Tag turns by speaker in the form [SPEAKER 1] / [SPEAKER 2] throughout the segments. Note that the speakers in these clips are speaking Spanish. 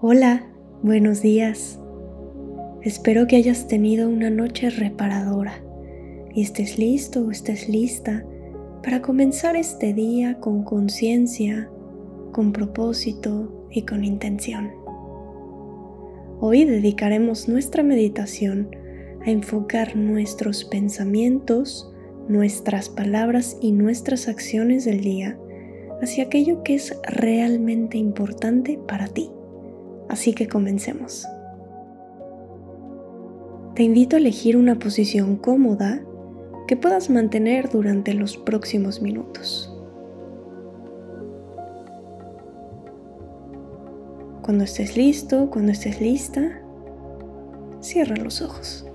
[SPEAKER 1] Hola, buenos días. Espero que hayas tenido una noche reparadora y estés listo o estés lista para comenzar este día con conciencia, con propósito y con intención. Hoy dedicaremos nuestra meditación a enfocar nuestros pensamientos, nuestras palabras y nuestras acciones del día hacia aquello que es realmente importante para ti. Así que comencemos. Te invito a elegir una posición cómoda que puedas mantener durante los próximos minutos. Cuando estés listo, cuando estés lista, cierra los ojos.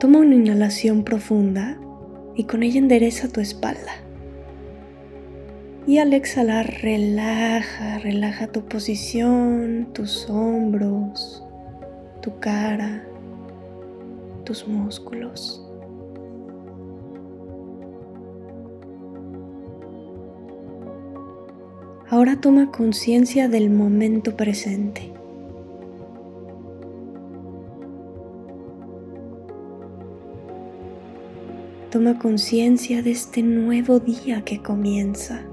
[SPEAKER 1] Toma una inhalación profunda y con ella endereza tu espalda. Y al exhalar, relaja, relaja tu posición, tus hombros, tu cara, tus músculos. Ahora toma conciencia del momento presente. Toma conciencia de este nuevo día que comienza.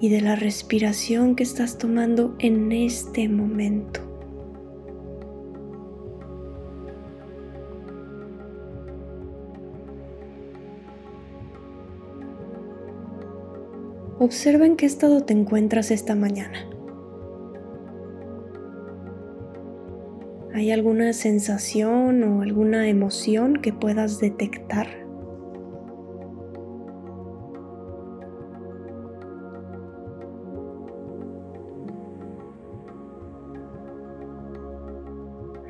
[SPEAKER 1] Y de la respiración que estás tomando en este momento. Observa en qué estado te encuentras esta mañana. ¿Hay alguna sensación o alguna emoción que puedas detectar?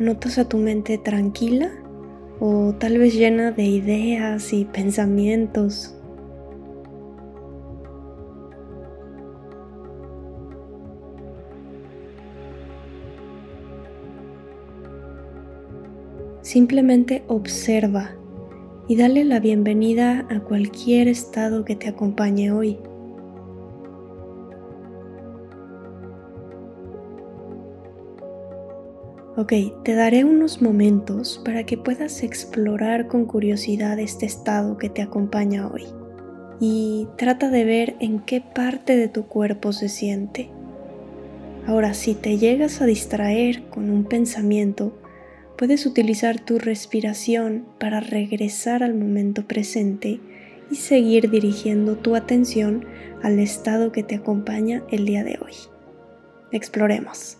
[SPEAKER 1] ¿Notas a tu mente tranquila o tal vez llena de ideas y pensamientos? Simplemente observa y dale la bienvenida a cualquier estado que te acompañe hoy. Ok, te daré unos momentos para que puedas explorar con curiosidad este estado que te acompaña hoy. Y trata de ver en qué parte de tu cuerpo se siente. Ahora, si te llegas a distraer con un pensamiento, puedes utilizar tu respiración para regresar al momento presente y seguir dirigiendo tu atención al estado que te acompaña el día de hoy. Exploremos.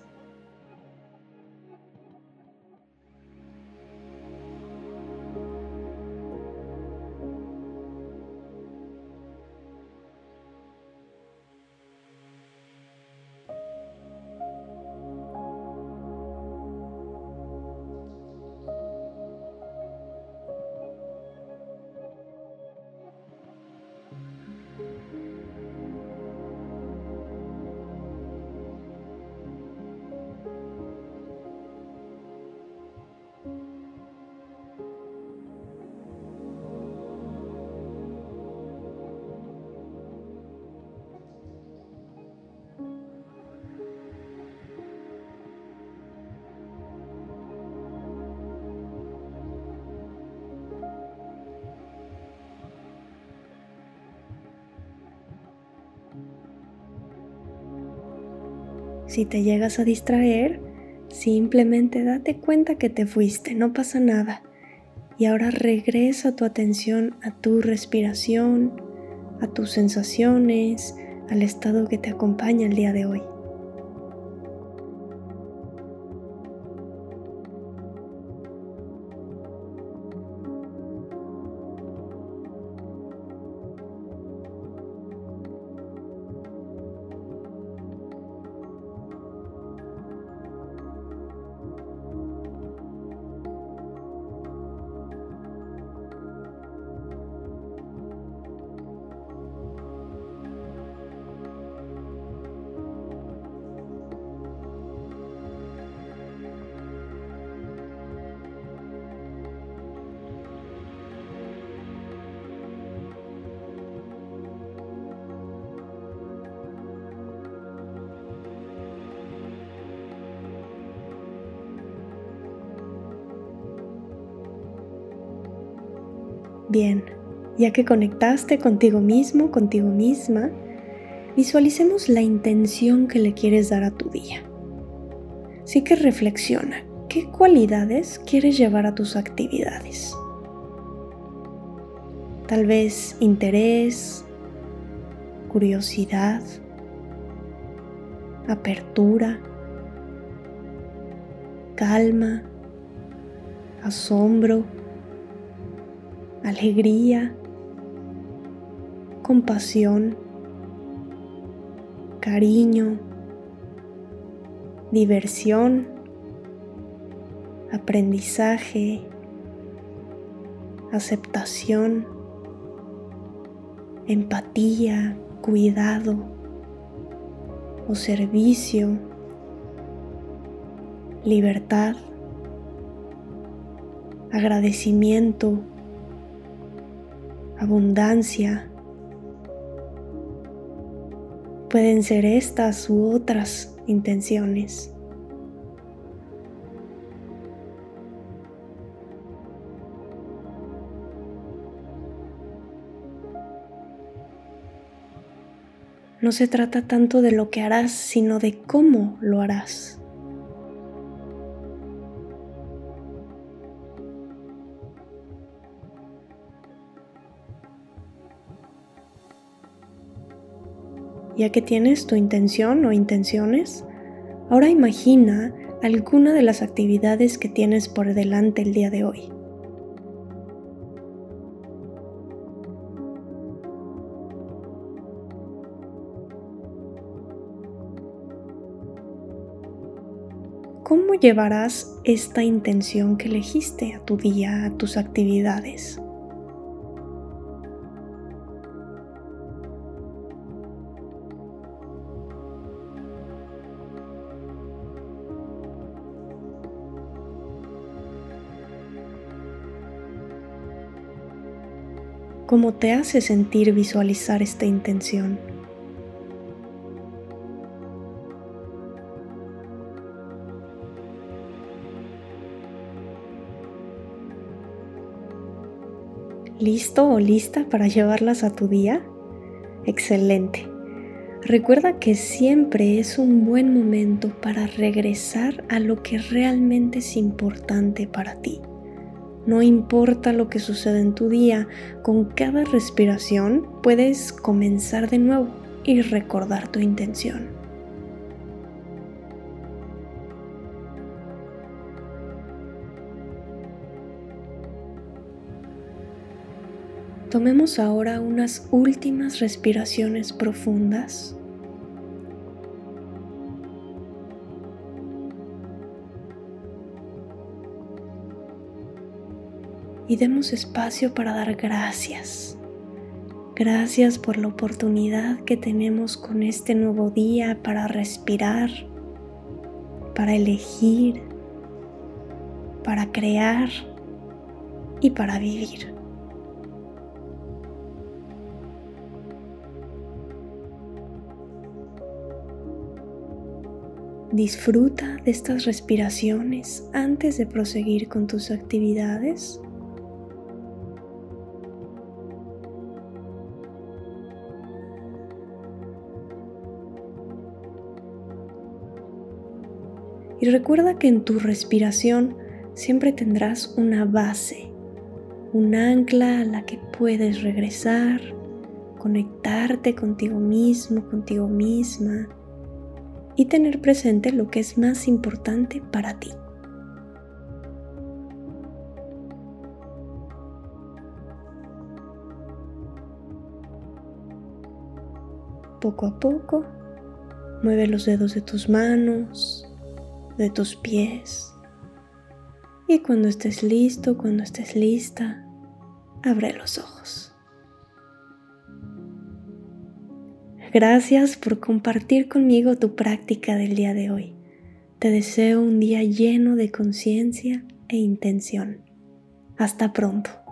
[SPEAKER 1] Si te llegas a distraer, simplemente date cuenta que te fuiste, no pasa nada. Y ahora regresa tu atención a tu respiración, a tus sensaciones, al estado que te acompaña el día de hoy. Bien, ya que conectaste contigo mismo, contigo misma, visualicemos la intención que le quieres dar a tu día. Así que reflexiona, ¿qué cualidades quieres llevar a tus actividades? Tal vez interés, curiosidad, apertura, calma, asombro, alegría, compasión, cariño, diversión, aprendizaje, aceptación, empatía, cuidado o servicio, libertad, agradecimiento, abundancia. Pueden ser estas u otras intenciones. No se trata tanto de lo que harás, sino de cómo lo harás. Ya que tienes tu intención o intenciones, ahora imagina alguna de las actividades que tienes por delante el día de hoy. ¿Cómo llevarás esta intención que elegiste a tu día, a tus actividades? ¿Cómo te hace sentir visualizar esta intención? ¿Listo o lista para llevarlas a tu día? Excelente. Recuerda que siempre es un buen momento para regresar a lo que realmente es importante para ti. No importa lo que suceda en tu día, con cada respiración puedes comenzar de nuevo y recordar tu intención. Tomemos ahora unas últimas respiraciones profundas. Y demos espacio para dar gracias. Gracias por la oportunidad que tenemos con este nuevo día para respirar, para elegir, para crear y para vivir. Disfruta de estas respiraciones antes de proseguir con tus actividades. Y recuerda que en tu respiración siempre tendrás una base, un ancla a la que puedes regresar, conectarte contigo mismo, contigo misma y tener presente lo que es más importante para ti. Poco a poco, mueve los dedos de tus manos, de tus pies. Y cuando estés listo, cuando estés lista, abre los ojos. Gracias por compartir conmigo tu práctica del día de hoy. Te deseo un día lleno de conciencia e intención. Hasta pronto.